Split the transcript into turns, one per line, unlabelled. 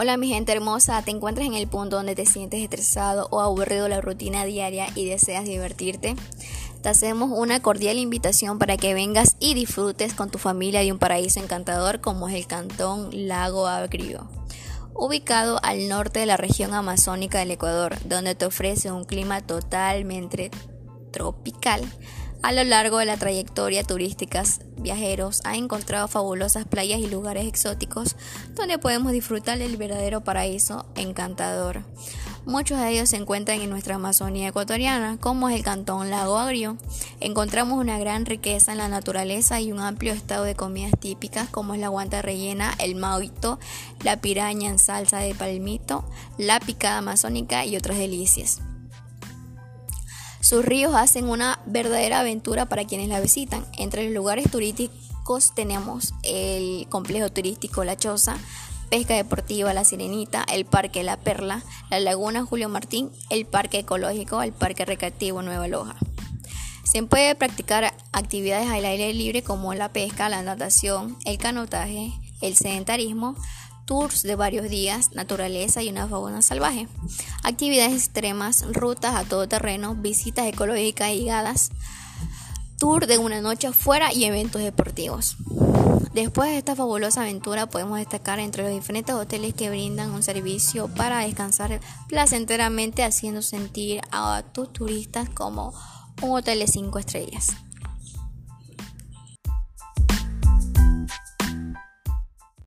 Hola mi gente hermosa, te encuentras en el punto donde te sientes estresado o aburrido de la rutina diaria y deseas divertirte. Te hacemos una cordial invitación para que vengas y disfrutes con tu familia de un paraíso encantador como es el Cantón Lago Agrio, ubicado al norte de la región amazónica del Ecuador, donde te ofrece un clima totalmente tropical a lo largo de la trayectoria turística, viajeros han encontrado fabulosas playas y lugares exóticos donde podemos disfrutar del verdadero paraíso encantador. Muchos de ellos se encuentran en nuestra Amazonía ecuatoriana, como es el Cantón Lago Agrio. Encontramos una gran riqueza en la naturaleza y un amplio estado de comidas típicas como es la guanta rellena, el mauito, la piraña en salsa de palmito, la picada amazónica y otras delicias. Sus ríos hacen una verdadera aventura para quienes la visitan. Entre los lugares turísticos tenemos el complejo turístico La Choza, Pesca Deportiva La Sirenita, el Parque La Perla, la Laguna Julio Martín, el Parque Ecológico, el Parque Recreativo Nueva Loja. Se puede practicar actividades al aire libre como la pesca, la natación, el canotaje, el sedentarismo, tours de varios días, naturaleza y una fauna salvaje, actividades extremas, rutas a todo terreno, visitas ecológicas y guiadas, tour de una noche afuera y eventos deportivos. Después de esta fabulosa aventura podemos destacar entre los diferentes hoteles que brindan un servicio para descansar placenteramente haciendo sentir a tus turistas como un hotel de 5 estrellas.